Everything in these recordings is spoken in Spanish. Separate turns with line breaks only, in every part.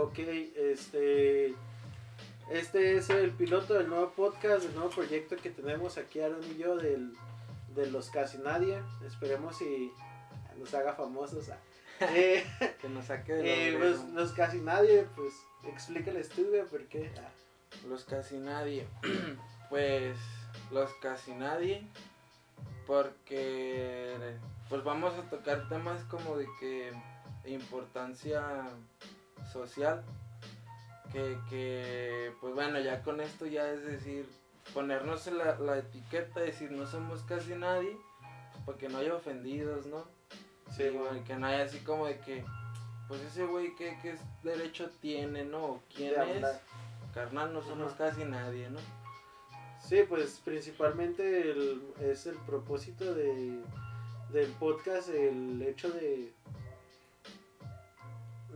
Ok, este. Este es el piloto del nuevo podcast, del nuevo proyecto que tenemos aquí Aaron y yo del, de los casi nadie. Esperemos y nos haga famosos. ah. Eh,
Que nos saque de
eh,
lo
pues, los casi nadie, pues explícales tú, güey, por qué. Ah,
Los casi nadie. pues los casi nadie. Porque pues vamos a tocar temas como de que importancia social. Que, que pues bueno, ya con esto ya es decir, ponernos la, la etiqueta, decir no somos casi nadie, pues, para que no haya ofendidos, ¿no?
Sí,
Y,
güey.
bueno, que no haya así como de que, pues ese güey, ¿qué, qué derecho tiene, no? ¿O ¿Quién
De
es?
hablar.
Carnal, no somos
Ajá.
casi nadie, ¿no?
Sí, pues principalmente el- es el propósito de, del podcast, el hecho de,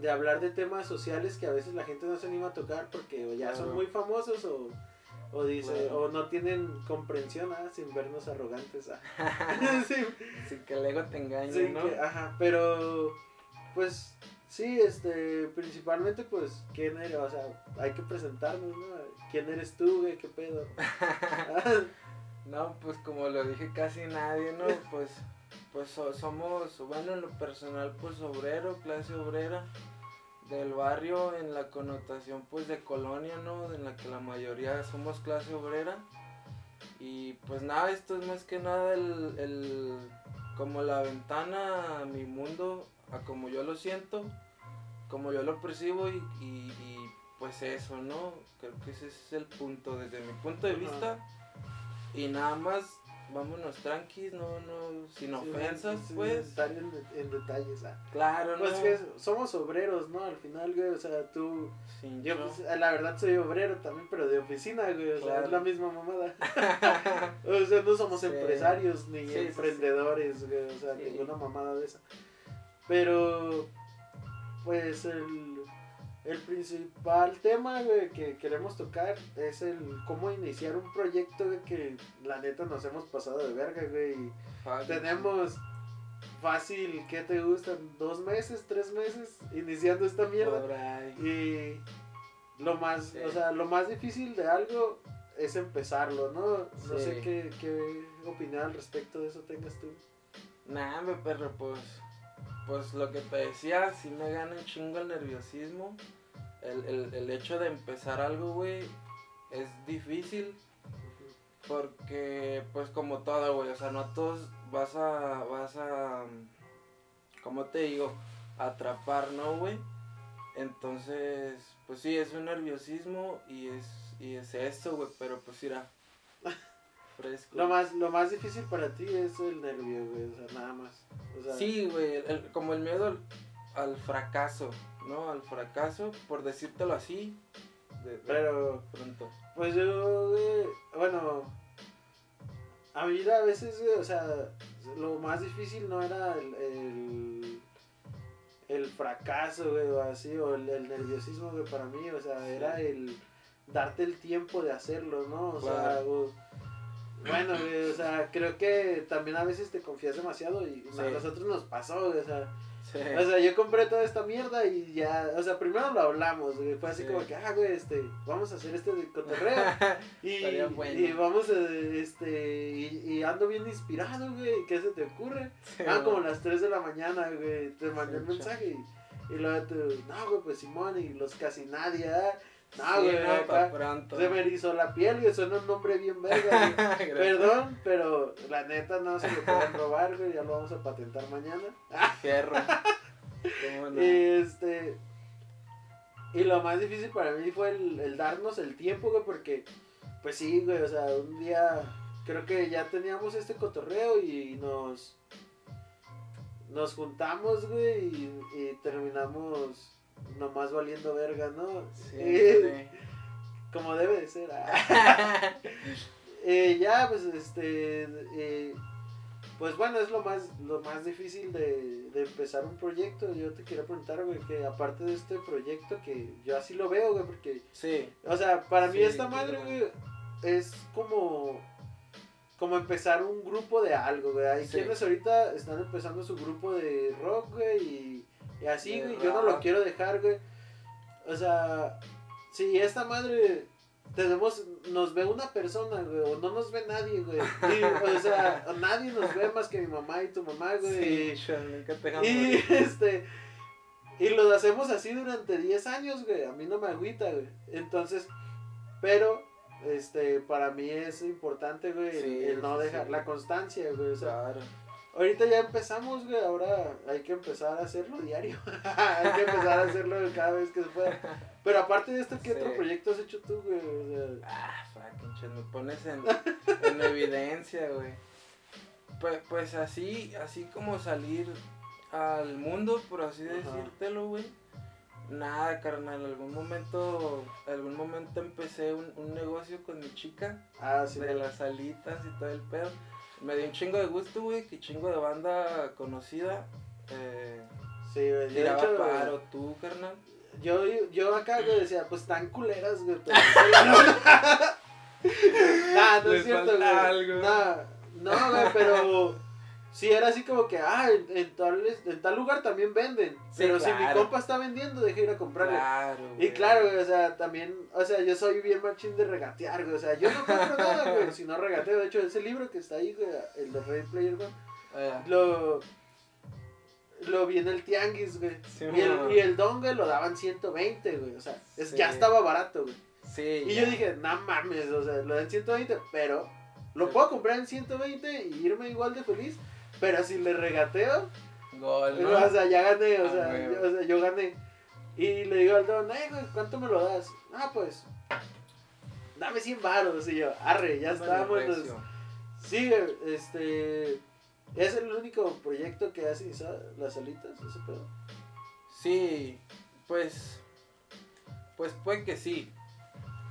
de hablar de temas sociales que a veces la gente no se anima a tocar porque o ya son muy famosos o, o dice, o no tienen comprensión ah, sin vernos arrogantes. ah.
Sin que el ego te engañe, ¿no?
que- ajá, pero pues sí, este, principalmente pues quién eres, o sea, hay que presentarnos, ¿no? ¿Quién eres tú, güey? ¿Qué pedo?
No, pues como lo dije casi nadie, ¿no? Pues, pues so- somos, bueno, en lo personal, pues obrero, clase obrera del barrio en la connotación pues de colonia, ¿no? En la que la mayoría somos clase obrera. Y pues nada, esto es más que nada el, el como la ventana a mi mundo, a como yo lo siento, como yo lo percibo y, y- y, pues eso, ¿no? Creo que ese es el punto, desde mi punto de
Ajá.
vista. Y nada más, vámonos tranquis, no, no, sin
Sí,
ofensas,
sin
pues.
estar en, en detalles. ah.
Claro,
Pues
¿no?
que somos obreros, ¿no? Al final, güey, o sea, tú...
Sin
Yo,
show.
pues, la verdad, soy obrero también, pero de oficina, güey, o sea, es la misma mamada. o sea, no somos
Sí.
empresarios ni
Sí, sí, sí.
emprendedores, güey, o sea,
Sí.
ninguna mamada de esa. Pero, pues, el, el principal tema, güey, que queremos tocar es el cómo iniciar un proyecto, güey, que la neta nos hemos pasado de verga, güey, tenemos fácil, ¿qué te gustan? ¿Dos meses, tres meses iniciando esta mierda? Y lo más,
Sí.
o sea, lo más difícil de algo es empezarlo, ¿no? No
Sí.
sé qué, qué opinión al respecto de eso tengas tú.
Nah, me perro, pues. Pues lo que te decía, sí me gana un chingo el nerviosismo. El, el, el hecho de empezar algo, güey, es difícil. Porque, pues como todo, güey, o sea, no a todos vas a, vas a, ¿cómo te digo? Atrapar, ¿no, güey? Entonces, pues sí, es un nerviosismo y es, y es eso, güey, pero pues irá. Fresco.
Lo más, lo más difícil para ti es el nervio, güey, o sea, nada más. O sea,
Sí, güey, el- el- como el miedo al, al fracaso, ¿no? Al fracaso, por decírtelo así, de, de
Pero,
pronto.
pues yo, güey, bueno, a mí a veces, güey, o sea, lo más difícil no era el, el, el fracaso, güey, o así, o el, el nerviosismo, güey, para mí, o sea,
Sí.
era el darte el tiempo de hacerlo, ¿no? O sea,
Claro.
o- bueno, güey, o sea, creo que también a veces te confías demasiado y a nosotros nos pasó, güey, o sea,
Sí.
o sea, yo compré toda esta mierda y ya, o sea, primero lo hablamos, güey, fue así
Sí.
como que, ah, güey, este, vamos a hacer este cotorreo. Y,
bueno.
y vamos a, este, y, y ando bien inspirado, güey, ¿qué se te ocurre?
Sí,
ah, como las 3 de la mañana, güey, te mandé un mensaje y, y luego tú, no, güey, pues Simón y los casi nadie, ¿ah?
Sí,
güey,
no, pa'
acá
pronto.
se me erizó la piel, güey, suena un nombre bien verga, güey. Perdón, pero la neta no se lo pueden robar, güey, ya lo vamos a patentar mañana.
Fierro. ¿Cómo no?
Este. Y lo más difícil para mí fue el, el darnos el tiempo, güey, porque, pues sí, güey, o sea, un día creo que ya teníamos este cotorreo y nos. Nos juntamos, güey, y, y terminamos nomás valiendo verga, ¿no?
Sí,
Eh, como debe de ser. ah. Eh, ya, pues, este, eh, pues bueno, es lo más, lo más difícil de, de empezar un proyecto. Yo te quería preguntar, güey, que aparte de este proyecto, que yo así lo veo, güey, porque,
Sí,
o sea, para mí esta madre, güey, es como, como empezar un grupo de algo, güey. Hay
Sí.
quienes ahorita están empezando su grupo de rock, güey, y, y así, güey, yo no lo quiero dejar, güey. o sea, si esta madre tenemos, nos ve una persona, güey, o no nos ve nadie, güey. Y, o sea, nadie nos ve más que mi mamá y tu mamá, güey.
Sí, te
y este, y lo hacemos así durante 10 años, güey. A mí no me agüita, güey. Entonces, pero, este, para mí es importante, güey,
Sí,
el no dejar
sí.
la constancia, güey. O sea,
Claro.
Ahorita ya empezamos, güey. Ahora hay que empezar a hacerlo diario. hay que empezar a hacerlo cada vez que se pueda. Pero aparte de esto, ¿qué
Sí.
otro proyecto has hecho tú, güey? O sea,
Ah, fucking shit, me pones en, en evidencia, güey. Pues, pues así, así como salir al mundo, por así
Ajá.
decírtelo, güey. Nada, carnal, algún momento, algún momento empecé un, un negocio con mi chica
ah, sí.
de las alitas y todo el pedo. Me dio un chingo de gusto, güey, que chingo de banda conocida. Eh,
Sí, güey.
Tiraba
hecho,
paro, tú, carnal.
yo, yo acá, güey, decía, pues tan culeras, güey. Pero... nah, no
Les
es cierto, güey.
algo.
Nah, no, güey, pero sí era así como que, ah, en, en tal, en tal lugar también venden.
Sí,
pero si mi compa está vendiendo, deje ir a comprarle.
Claro,
Y
güey.
claro, güey, o sea, también, o sea, yo soy bien machín de regatear, güey, o sea, yo no compro nada, güey, si no regateo, de hecho, ese libro que está ahí, güey, el de Ready Player One,
Eh,
lo, lo vi en el tianguis, güey,
Sí,
y, el, y el dongle lo daban 120, güey, o sea, es,
Sí.
ya estaba barato, güey,
sí.
y
ya.
yo dije, no mames, o sea, lo dan 120, pero lo puedo comprar en 120 y irme igual de feliz, pero si le regateo,
Gol, ¿no?
o sea, ya gané, o
Ah,
sea, yo, o sea, yo gané. Y le digo al don, eh, güey, ¿cuánto me lo das? Ah, pues, dame 100 baros. Y yo, arre, ya
recio.
Sí, este, es el único proyecto que hace Isa- las alitas, ese pedo.
Sí, pues. Pues puede que sí.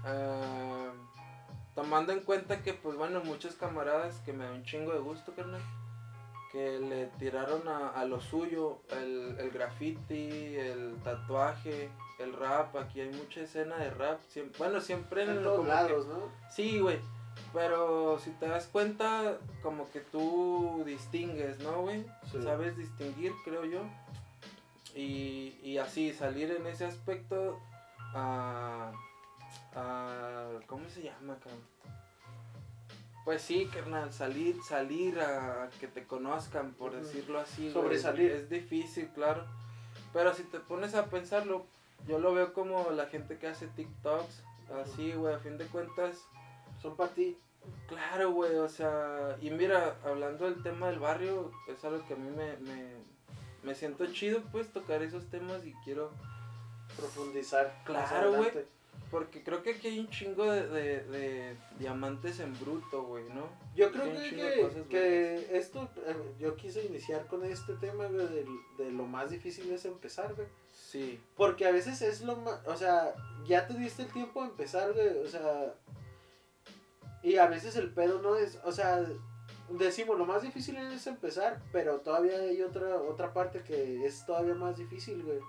Ah, tomando en cuenta que, pues bueno, muchos camaradas que me da un chingo de gusto, carnal. Que le tiraron a, a lo suyo el, el graffiti, el tatuaje, el rap. Aquí hay mucha escena de rap. siem- bueno, siempre
En
lo-
todos
que-
lados, ¿no?
Sí, güey. Pero si te das cuenta, como que tú distingues, ¿no, güey?
Sí.
Sabes distinguir, creo yo. Y, y así, salir en ese aspecto a, a... ¿Cómo se llama, cabrón? Pues sí, carnal, salir, salir a que te conozcan, por decirlo así.
Sobresalir.
Es difícil, claro. Pero si te pones a pensarlo, yo lo veo como la gente que hace TikToks, así, güey, a fin de cuentas,
Son para ti.
Claro, güey, o sea, y mira, hablando del tema del barrio, es algo que a mí me, me, me siento chido, pues, tocar esos temas y quiero,
Profundizar.
Claro, güey. Porque creo que aquí hay un chingo de, de, de diamantes en bruto, güey, ¿no?
Yo creo que, que esto, eh, yo quise iniciar con este tema, güey, de, de lo más difícil es empezar, güey.
Sí,
Porque a veces es lo más, o sea, ya te diste el tiempo de empezar, güey, o sea, y a veces el pedo no es, o sea, decimos lo más difícil es empezar, pero todavía hay otra otra parte que es todavía más difícil, güey.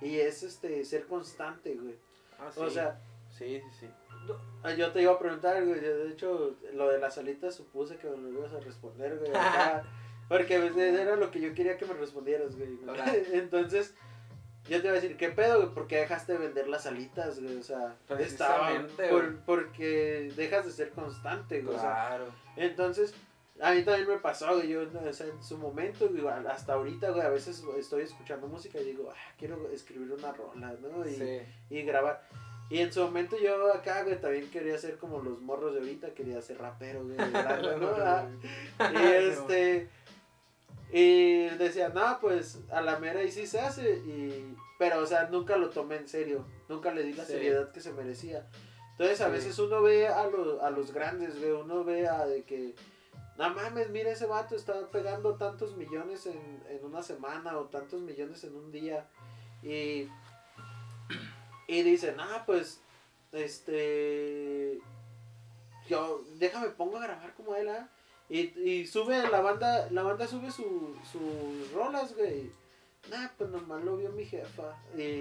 Y es este ser constante, güey.
Ah, sí,
O sea,
sí, sí, sí.
no, yo te iba a preguntar, güey, yo, de hecho, lo de las alitas supuse que me lo ibas a responder, güey. acá, porque pues, era lo que yo quería que me respondieras, güey. Entonces, yo te iba a decir, ¿qué pedo, güey? ¿Por qué dejaste de vender las alitas, güey? O sea, estaba
Precisamente,
por-
güey.
porque dejas de ser constante, güey. o sea,
Claro.
entonces, a mí también me pasó, güey, yo o sea, en su momento, güey, hasta ahorita, güey, a veces estoy escuchando música y digo, ah, quiero escribir una rola, ¿no? Y,
Sí.
y grabar. Y en su momento yo acá, güey, también quería ser como los morros de ahorita, quería ser rapero, güey, de grande, ¿no? Ah, y este, y decía, no, pues a la mera y sí se hace, y, pero o sea, nunca lo tomé en serio, nunca le di la
Sí.
seriedad que se merecía. Entonces a
Sí.
veces uno ve a, los a los grandes, güey, uno ve a de que, no mames, mira ese vato está pegando tantos millones en, en una semana o tantos millones en un día, y, y dicen, ah, pues, este, yo, déjame pongo a grabar como él, ¿ah? Y, y sube la banda, la banda sube su, sus rolas, güey. Nah, pues nomás lo vio mi jefa. Y,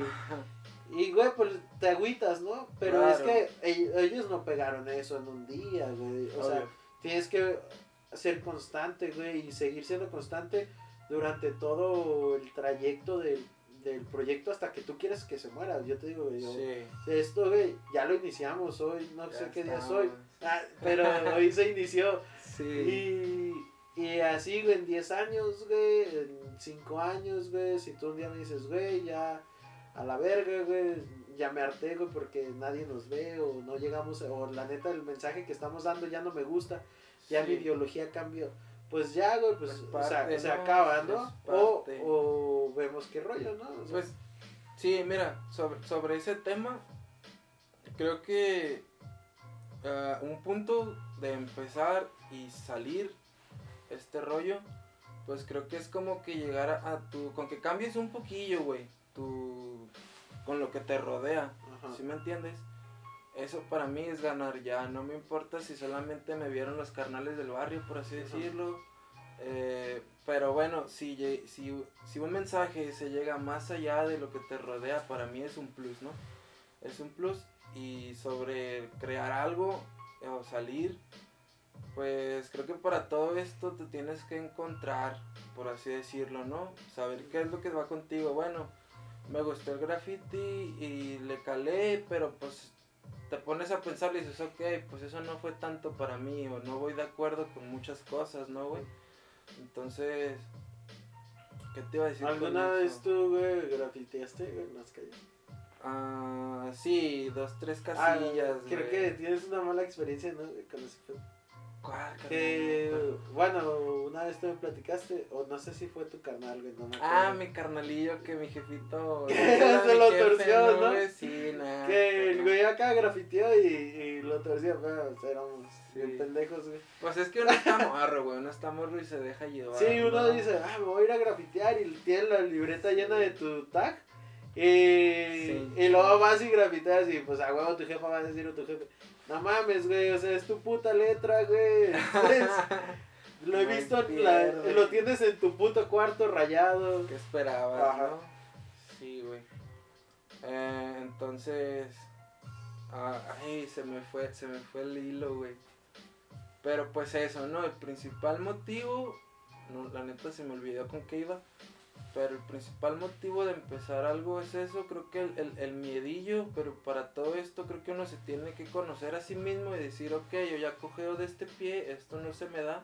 y güey, pues te agüitas, ¿no? Pero es que ell- ellos no pegaron eso en un día, güey. O sea, tienes que ser constante, güey, y seguir siendo constante durante todo el trayecto del, del proyecto hasta que tú quieres que se muera. Yo te digo, güey, yo-
Sí.
esto, güey, ya lo iniciamos hoy, no
Ya
sé qué día hoy, ah, pero hoy se inició.
Sí.
Y, y así, güey, en 10 años, güey, en 5 años, güey, si tú un día me dices, güey, ya a la verga, güey, ya me harté, güey, porque nadie nos ve o no llegamos, o la neta el mensaje que estamos dando ya no me gusta, ya
Sí.
mi ideología cambió. Pues ya, güey, pues
Es
o sea,
parte,
se acaba, ¿no? O,
parte.
o vemos qué rollo, ¿no? O sea,
Pues, sí, mira, sobre, sobre ese tema, creo que ah, un punto de empezar y salir este rollo, pues creo que es como que llegar a, a tu, con que cambies un poquillo, güey, tu, con lo que te rodea,
ajá.
¿sí me entiendes? Eso para mí es ganar ya, no me importa si solamente me vieron los carnales del barrio, por así decirlo. Eh, pero bueno, si, si, si un mensaje se llega más allá de lo que te rodea, para mí es un plus, ¿no? Es un plus. Y sobre crear algo eh, o salir, pues creo que para todo esto te tienes que encontrar, por así decirlo, ¿no? Saber qué es lo que va contigo. Bueno, me gustó el graffiti y le calé, pero pues te pones a pensar y dices, ok, pues eso no fue tanto para mí, o no voy de acuerdo con muchas cosas, ¿no, güey? Entonces, ¿qué te iba a decir?
¿Alguna vez tú, güey, grafiteaste en las calles?
Ah, sí, dos, tres
Ah,
casillas,
creo
güey.
que tienes una mala experiencia, ¿no? Con ese. Que, bueno, una vez tú me platicaste, o no sé si fue tu carnal, güey, no me acuerdo.
Ah, mi carnalillo, que mi jefito...
Que se lo
jefe,
torció, ¿no?
güey? Sí, nada.
Que el güey acá grafiteó y, y lo torció, pero éramos
Sí.
bien pendejos, güey.
Pues es que uno está morro, güey, uno está morro y se deja llevar.
Sí, uno
¿no?
dice, ah, me voy a ir a grafitear y tiene la libreta llena de tu tag. Y,
Sí.
y luego vas y grafiteas y pues a huevo tu jefa va a decir a tu jefe, no mames, güey, o sea, es tu puta letra, güey. Lo he
No
visto, en la- lo tienes en tu puto cuarto rayado.
¿Qué esperabas,
Ajá.
no? Sí, güey. Eh, entonces, ah, ay, se me fue, se me fue el hilo, güey. Pero pues eso, ¿no? El principal motivo, no, la neta se me olvidó con qué iba. Pero el principal motivo de empezar algo es eso, creo que el, el, el miedillo, pero para todo esto creo que uno se tiene que conocer a sí mismo y decir, ok, yo ya cogeo de este pie, esto no se me da,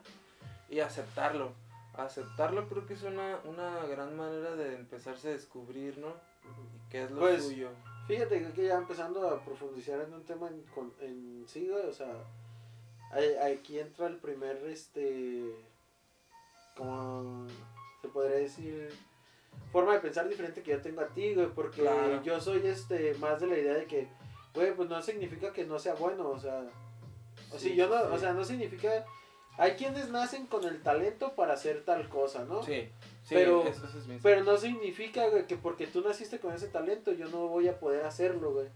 y aceptarlo. Aceptarlo creo que es una, una gran manera de empezarse a descubrir, ¿no? Y qué es lo
Pues,
suyo.
Fíjate que ya empezando a profundizar en un tema en, con- en sí, o sea, aquí entra el primer, este, como se podría decir, forma de pensar diferente que yo tengo a ti, güey, porque
Claro.
yo soy, este, más de la idea de que, güey, pues no significa que no sea bueno, o sea, o sea, yo no,
sí.
o sea, no significa, hay quienes nacen con el talento para hacer tal cosa, ¿no?
Sí, sí,
pero-
eso, eso es bien
Pero no significa, güey, que porque tú naciste con ese talento, yo no voy a poder hacerlo, güey.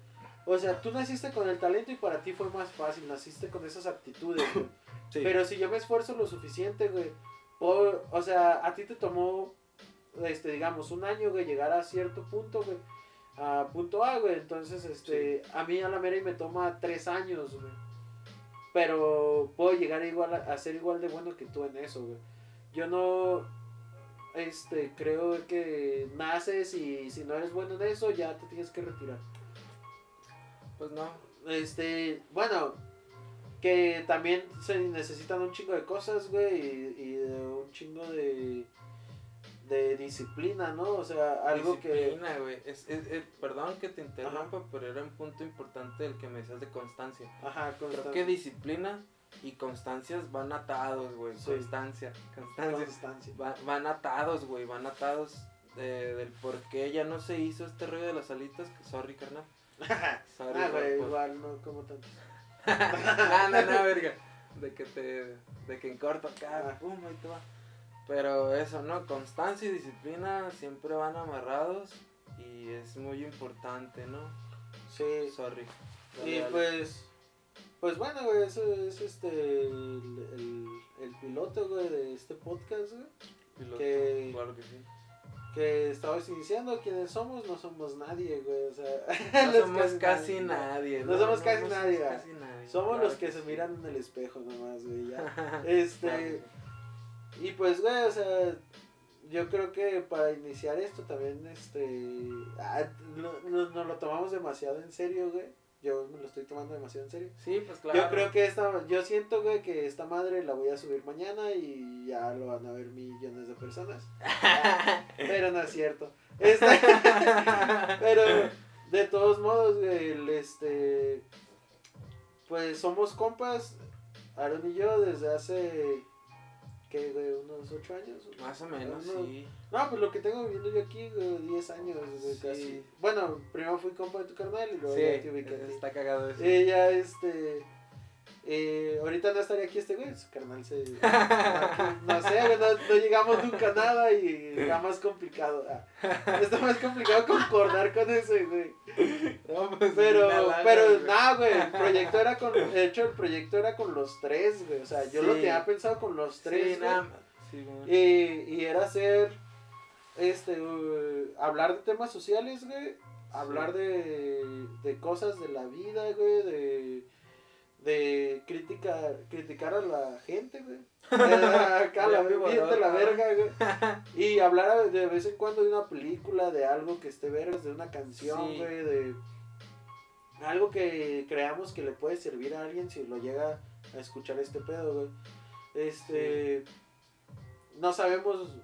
O sea, tú naciste con el talento y para ti fue más fácil, naciste con esas aptitudes, güey.
Sí.
Pero si yo me esfuerzo lo suficiente, güey, por- o sea, a ti te tomó, este, digamos, un año, güey, llegar a cierto punto, güey, a punto A, güey. Entonces, este, a mí a la mera y me toma tres años, güey. Pero puedo llegar igual a, a ser igual de bueno que tú en eso, güey. Yo no, este, creo que naces y si no eres bueno en eso, ya te tienes que retirar.
Pues no,
Este, bueno, que también se necesitan un chingo de cosas, güey, y, y de un chingo de, de disciplina, ¿no? O sea, algo que...
disciplina, güey. Es, es- es- perdón que te interrumpa, pero era un punto importante el que me decías de constancia.
Ajá,
Creo
constancia.
que disciplina y constancias van atados, güey.
Sí.
Constancia, constancia.
Constancia.
Va- van atados, güey, van atados de- del por qué ya no se hizo este rollo de las alitas. Que, sorry, carnal. Sorry,
ah, güey, igual, no como tanto.
no, no, no, verga. De que te. De que en corto acá,
Ah.
pum, ahí te va. Pero eso, ¿no? Constancia y disciplina siempre van amarrados. Y es muy importante, ¿no?
Sí.
Sorry.
Y pues, pues bueno, güey, eso es este, el, el, el piloto, güey, de este podcast, güey.
Piloto,
que-
Claro que sí.
Que estamos iniciando, ¿quiénes somos? No somos nadie, güey, o sea...
No somos casi nadie.
No somos casi
somos
nadie,
casi nadie,
Somos
claro
los que se
sí.
miran en el espejo nomás, güey, ya. Este, y pues, güey, o sea, yo creo que para iniciar esto también, este, ah, no- no- nos lo tomamos demasiado en serio, güey. Yo me lo estoy tomando demasiado en serio.
Sí, pues claro.
Yo creo que esta, yo siento, güey, que esta madre la voy a subir mañana y ya lo van a ver millones de personas. Pero no es cierto. Este- pero de todos modos, el, este, pues somos compas, Aaron y yo, desde hace, ¿qué, güey? Unos ocho años.
Más o menos, sí.
No, pues lo que tengo viviendo yo aquí, güey, 10 años, güey,
Sí.
casi. Bueno, primero fui compa de tu carnal y luego
Sí,
ya te
está cagado eso.
Ella, este. Eh, ahorita no estaría aquí este güey, su carnal se. no sé, güey, no, no llegamos nunca a nada y está más complicado. ah. Está más complicado concordar con ese, güey.
No, pues,
Pero,
lana,
pero, nada, güey, el proyecto era con. De hecho, el proyecto era con los tres, güey. O sea, yo lo tenía pensado con los tres,
Sí, nada.
Y, y era hacer, este, uh, hablar de temas sociales, güey. Hablar de, de cosas de la vida, güey. De, de criticar, criticar a la gente, güey. Acá la, de la verga, güey. Y hablar de vez en cuando de una película, de algo que esté vergas, de una canción,
Sí.
güey. De algo que creamos que le puede servir a alguien si lo llega a escuchar este pedo, güey. Este no sabemos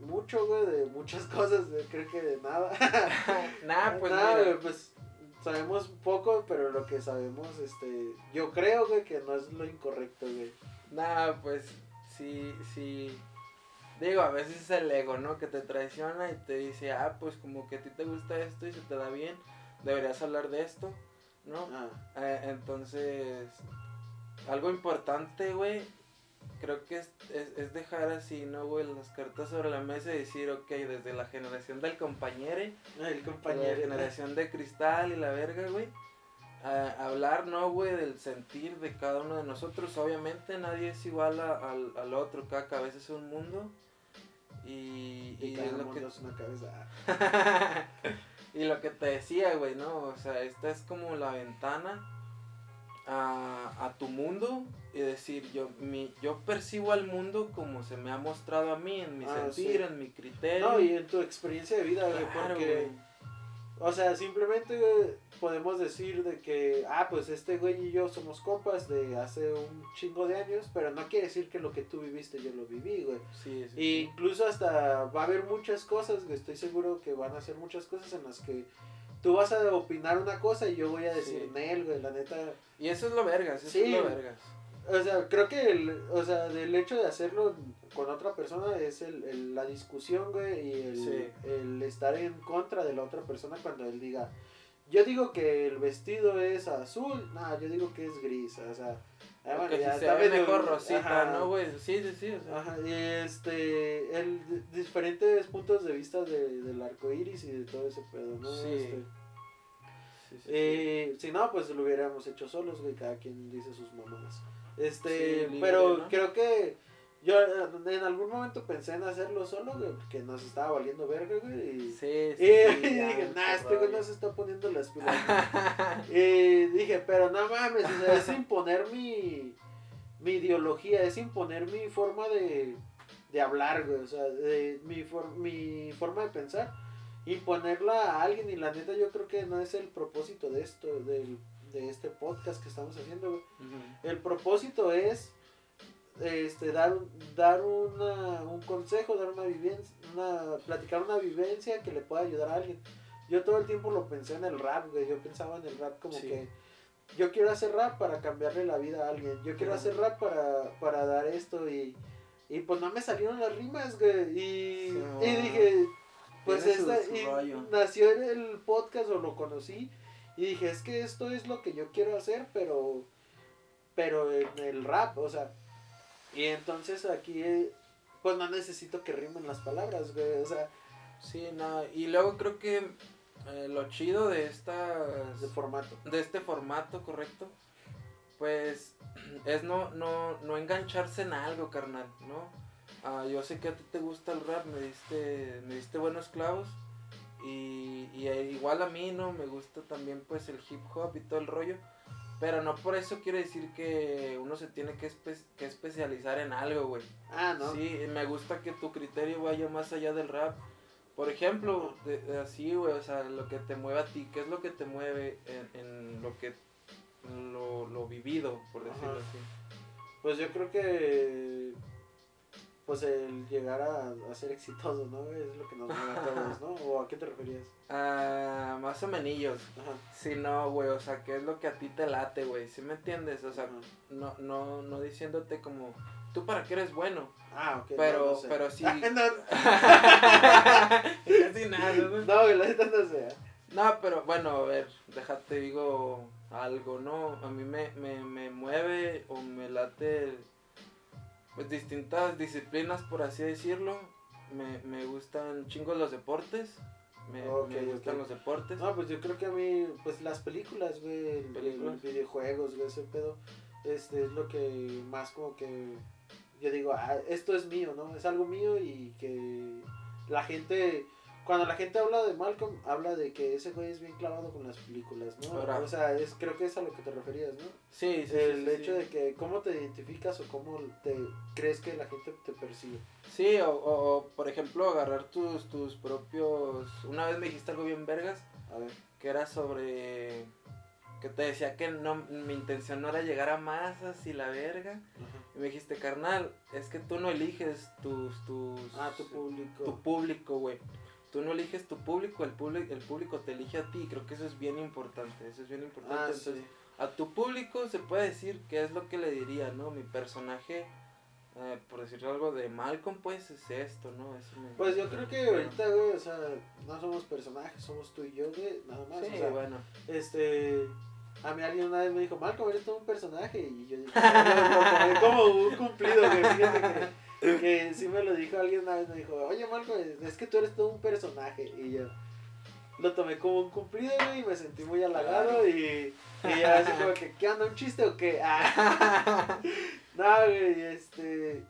mucho, güey, de muchas cosas, creo que de nada.
Nah, pues
Nada,
mira.
güey, pues sabemos poco, pero lo que sabemos, este, yo creo, güey, que no es lo incorrecto, güey.
Nah, pues sí, sí. Digo, a veces es el ego, ¿no? Que te traiciona y te dice, ah, pues como que a ti te gusta esto y se te da bien, deberías hablar de esto, ¿no?
Ah,
Eh, entonces, algo importante, güey, creo que es, es, es dejar así, ¿no, güey? Las cartas sobre la mesa y decir, ok, desde la generación del compañero,
el
la
compañero.
generación de cristal y la verga, güey. a- hablar, ¿no, güey? Del sentir de cada uno de nosotros. Obviamente nadie es igual a- al, al otro, cada cabeza es un mundo. Y,
Y
y
cada
lo
mundo
que
es una cabeza.
y lo que te decía, güey, ¿no? O sea, esta es como la ventana a, a tu mundo y decir, yo mi yo percibo al mundo como se me ha mostrado a mí, en mi
Ah,
sentir,
sí.
en mi criterio.
No, y en tu experiencia de vida, güey,
Claro,
porque,
güey.
o sea, simplemente güey, podemos decir de que, ah, pues este güey y yo somos compas de hace un chingo de años, pero no quiere decir que lo que tú viviste yo lo viví, güey.
Sí, sí,
incluso hasta va a haber muchas cosas, que estoy seguro que van a ser muchas cosas en las que tú vas a opinar una cosa y yo voy a decir,
Sí.
Nel, güey, la neta.
Y eso es lo vergas, eso
Sí.
es lo vergas.
O sea, creo que el, o sea, del hecho de hacerlo con otra persona es el, el- la discusión, güey, y el,
Sí.
el estar en contra de la otra persona cuando él diga, yo digo que el vestido es azul, no, yo digo que es gris, o sea, ah, bueno,
que
ya
si se ve mejor rosita,
ajá.
¿no, güey? Sí, sí, sí, o sea.
Ajá, y este, el diferentes puntos de vista de, del arco iris y de todo ese pedo, ¿no?
Sí.
Este,
Sí, sí, sí.
eh, si no, pues lo hubiéramos hecho solos, güey, cada quien dice sus mamadas. Este,
Sí, libre,
pero
¿no?
creo que yo eh, en algún momento pensé en hacerlo solo, güey, porque nos estaba valiendo verga, güey, y,
Sí, sí,
y
sí, ya,
dije, nah, este güey no se está poniendo las pilas. Y dije, pero no mames, o sea, es imponer mi, mi ideología, es imponer mi forma de, de hablar, güey, o sea, de, mi, for- mi forma de pensar, imponerla a alguien y la neta yo creo que no es el propósito de esto, del, de este podcast que estamos haciendo, güey. El propósito es este dar dar una, un consejo, dar una vivencia, una platicar una vivencia que le pueda ayudar a alguien. Yo todo el tiempo lo pensé en el rap, güey. Yo pensaba en el rap como
Sí.
que yo quiero hacer rap para cambiarle la vida a alguien. Yo quiero hacer rap para, para dar esto y, y pues no me salieron las rimas, güey. Y,
Sí,
y dije, pues esta, y nació en el podcast o lo conocí y dije, es que esto es lo que yo quiero hacer, pero pero en el rap, o sea, y entonces aquí eh, pues no necesito que rimen las palabras, güey, o sea,
Sí, no, y luego creo que eh, lo chido de estas
de formato.
de este formato, correcto, pues es no, no, no engancharse en algo, carnal, ¿no? Ah, yo sé que a ti te gusta el rap, me diste, me diste buenos clavos y, y eh, igual a mí, ¿no? Me gusta también pues el hip hop y todo el rollo, Pero no por eso quiere decir que uno se tiene que, espe- que especializar en algo, güey.
Ah, no.
Sí, me gusta que tu criterio vaya más allá del rap. Por ejemplo, de- de así, güey, o sea, lo que te mueve a ti, ¿qué es lo que te mueve en, en lo que lo, lo vivido, por decirlo
Ajá.
así?
Pues yo creo que. Pues el llegar a, a ser exitoso, ¿no? Es lo que nos mueve a todos, ¿no? ¿O a qué te referías?
Ah, más o menos.
Ajá.
Sí, no, güey, o sea, ¿qué es lo que a ti te late, güey? ¿Sí me entiendes? O sea,
Ajá.
no, no, no diciéndote como, ¿tú para qué eres bueno?
Ah, ok.
Pero-
no, no sé.
pero sí.
no,
Casi nada, ¿no?
no, la neta no sé.
No, pero bueno, a ver, déjate digo algo, ¿no? A mí me, me, me mueve o me late pues distintas disciplinas, por así decirlo. Me, me gustan chingos los deportes. Me, me gustan los deportes.
No, pues yo creo que a mí, pues las películas, güey, los videojuegos, güey, ese pedo, este es lo que más como que yo digo, ah, esto es mío, ¿no? Es algo mío y que la gente, cuando la gente habla de Malcolm, habla de que ese güey es bien clavado con las películas, ¿no?
Ahora.
O sea, es, creo que es a lo que te referías, ¿no?
Sí, sí,
el
sí,
hecho
sí.
de que cómo te identificas o cómo te crees que la gente te percibe.
Sí, o, o, o, por ejemplo agarrar tus, tus propios... Una vez me dijiste algo bien vergas,
A ver.
que era sobre... Que te decía que no, mi intención no era llegar a masas y la verga.
Ajá.
Y me dijiste, carnal, es que tú no eliges tus, tus,
Ah, tu público.
tu público, güey. Tú no eliges tu público, el público, el público te elige a ti. Creo que eso es bien importante, eso es bien importante.
Ah,
Entonces,
sí.
a tu público se puede decir que es lo que le diría, ¿no? Mi personaje, eh, por decir algo de Malcolm, pues es esto, ¿no? Me-
Pues yo creo que ahorita, güey, o sea, no somos personajes, somos tú y yo, güey, nada más.
Sí,
o sea,
bueno.
este, a mí alguien una vez me dijo, Malcolm, eres todo un personaje, y yo dije, "No, lo tomé como un cumplido, güey, fíjate que, que sí me lo dijo alguien una vez, me dijo, oye, Malcolm, es que tú eres todo un personaje, y yo lo tomé como un cumplido, güey, y me sentí muy halagado, y, y ya así como que, ¿qué onda, un chiste o qué? Ah. No, güey, este.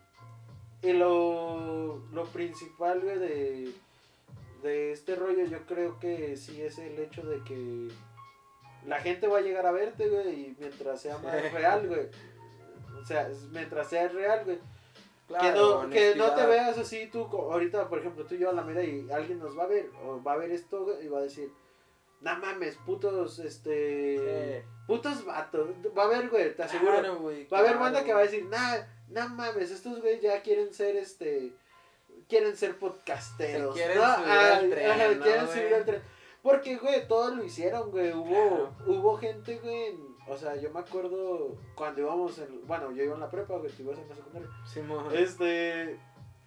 Y lo, lo principal, güey, de, de este rollo, yo creo que sí es el hecho de que la gente va a llegar a verte, güey, y mientras sea más real, güey. O sea, mientras sea real, güey.
Claro,
que, no, que no te veas así tú, ahorita, por ejemplo, tú y yo a la mera y alguien nos va a ver, o va a ver esto, güey, y va a decir, no mames, putos, este.
Sí.
Putos vatos. Va a haber, güey, te aseguro.
Claro, güey,
Va a haber
claro.
banda que va a decir, nah, no mames, estos güeyes ya quieren ser este. Quieren ser podcasteros.
Se quieren
¿no?
subir al tren,
ajá,
¿no,
quieren
güey?
subir al tren. Porque, güey, todos lo hicieron, güey. Hubo,
Claro.
hubo gente, güey. en- O sea, yo me acuerdo cuando íbamos en. Bueno, yo iba en la prepa, güey, tú ibas en la secundaria.
Simón.
Este.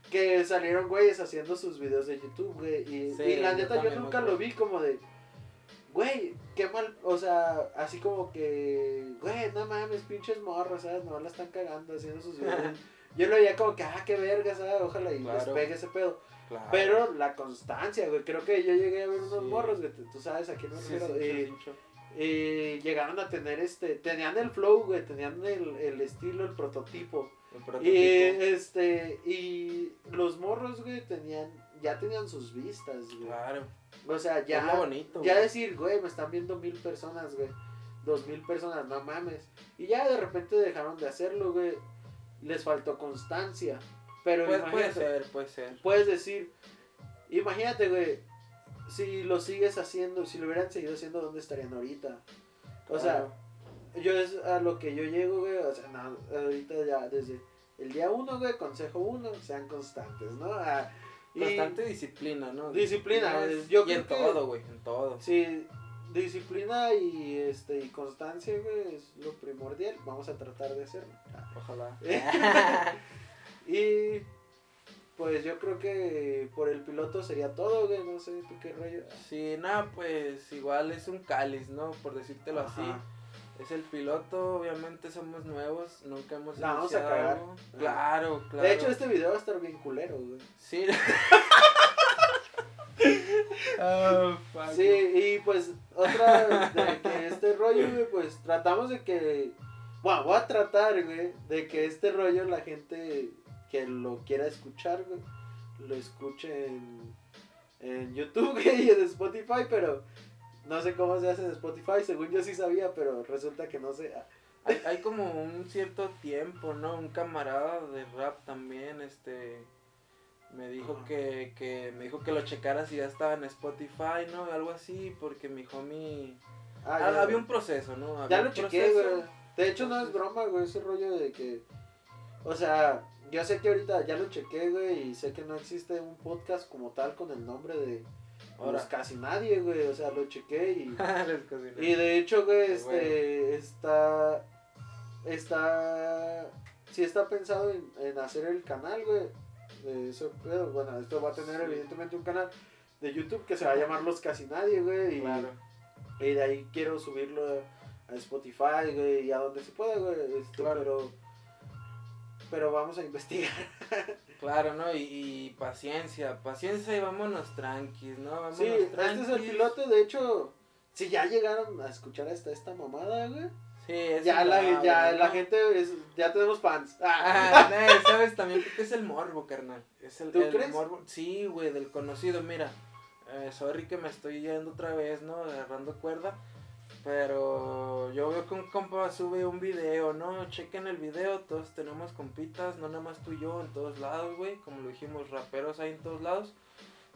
Que salieron güeyes haciendo sus videos de YouTube, güey. Y,
Sí,
y la neta, yo, nunca lo vi como de. Güey, qué mal. O sea, así como que. Güey, no mames, pinches morros, ¿sabes? No la están cagando haciendo sus videos. yo lo veía como que, ah, qué verga, ¿sabes? Ojalá y les
Claro.
pegue ese pedo.
Claro.
Pero la constancia, güey. Creo que yo llegué a ver unos
Sí.
morros, güey. Tú sabes a quién me
Sí,
refiero. Y llegaron a tener este. Tenían el flow, güey. Tenían el, el estilo, el prototipo.
El
Y
prototipo.
este, y los morros, güey, tenían, ya tenían sus vistas, güey.
Claro.
O sea,
Es lo
ya,
bonito.
ya
güey.
decir, güey, me están viendo mil personas, güey. Dos mil personas, no mames. Y ya de repente dejaron de hacerlo, güey. Les faltó constancia. Pero
Puede, ser, puede ser.
puedes decir, imagínate, güey, si lo sigues haciendo, si lo hubieran seguido haciendo, ¿dónde estarían ahorita? O sea, yo es a lo que yo llego, güey, o sea, no, ahorita ya desde el día uno, güey, consejo uno, sean constantes, ¿no? Ah,
Bastante disciplina, ¿no?
Disciplina, güey,
es-
yo
y en
que-
todo, güey, en todo.
Sí, disciplina y este y constancia, güey, es lo primordial. Vamos a tratar de hacerlo.
Ojalá.
y pues yo creo que por el piloto sería todo, güey, no sé, tú qué rollo.
sí, nada, pues igual es un cáliz, ¿no? Por decírtelo así. Es el piloto, obviamente somos nuevos, nunca hemos
La vamos a cagar.
algo. Claro, claro.
De hecho, este video va a estar bien culero, güey.
Sí. Oh, fuck.
Sí, y pues otra de que este rollo, güey, pues tratamos de que, bueno, voy a tratar, güey, de que este rollo la gente que lo quiera escuchar, güey, lo escuche en, en YouTube, güey, y en Spotify, pero no sé cómo se hace en Spotify, según yo sí sabía, pero resulta que no sé.
Hay, hay como un cierto tiempo, ¿no? Un camarada de rap también, este, me dijo que, que, me dijo que lo checara si ya estaba en Spotify, ¿no? Algo así, porque mi homie,
Ah,
ah, había un proceso, ¿no? Había
ya lo chequé, güey. De hecho, no es broma, güey, ese rollo de que. O sea, yo sé que ahorita ya lo chequé, güey, y sé que no existe un podcast como tal con el nombre de.
Ahora.
Pues casi nadie, güey. O sea, lo chequé y.
Cociné.
Y de hecho, güey, este, está, está, sí está pensado en, en hacer el canal, güey, de eso, pedo. bueno, esto va a tener
Sí.
evidentemente un canal de YouTube que se va a llamar Los Casi Nadie, güey, y,
Claro.
y de ahí quiero subirlo a Spotify, güey, y a donde se pueda, güey, este,
Claro.
pero, pero vamos a investigar.
Claro, ¿no? Y, y paciencia, paciencia y vámonos tranquis, ¿no? Vámonos
Sí, este es el piloto, de hecho, si ya llegaron a escuchar hasta esta mamada, güey.
Sí, es
Ya, la, ya
¿no?
la gente, es- ya tenemos fans.
Ah, no, sabes, también creo que es el morbo, carnal. Es el,
¿Tú
el
crees?
morbo. Sí, güey, del conocido. Mira, eh, sorry que me estoy yendo otra vez, ¿no? Agarrando cuerda. Pero yo veo que un compa sube un video, ¿no? Chequen el video, todos tenemos compitas, no nada más tú y yo en todos lados, güey. Como lo dijimos, raperos hay en todos lados.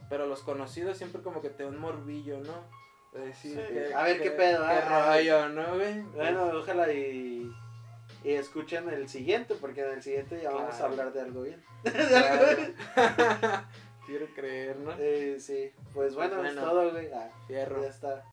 Pero los conocidos siempre como que te dan un morbillo, ¿no? De decir
Sí.
que-
A ver,
que-
¿qué pedo?
Qué
Ah,
rollo, ¿no, güey?
Bueno, ojalá y, y escuchen el siguiente, porque en el siguiente ya vamos a hablar de algo bien.
Claro. Quiero creer, ¿no?
Eh, sí, pues bueno,
Bueno.
es todo, güey. Ah,
Fierro.
ya está.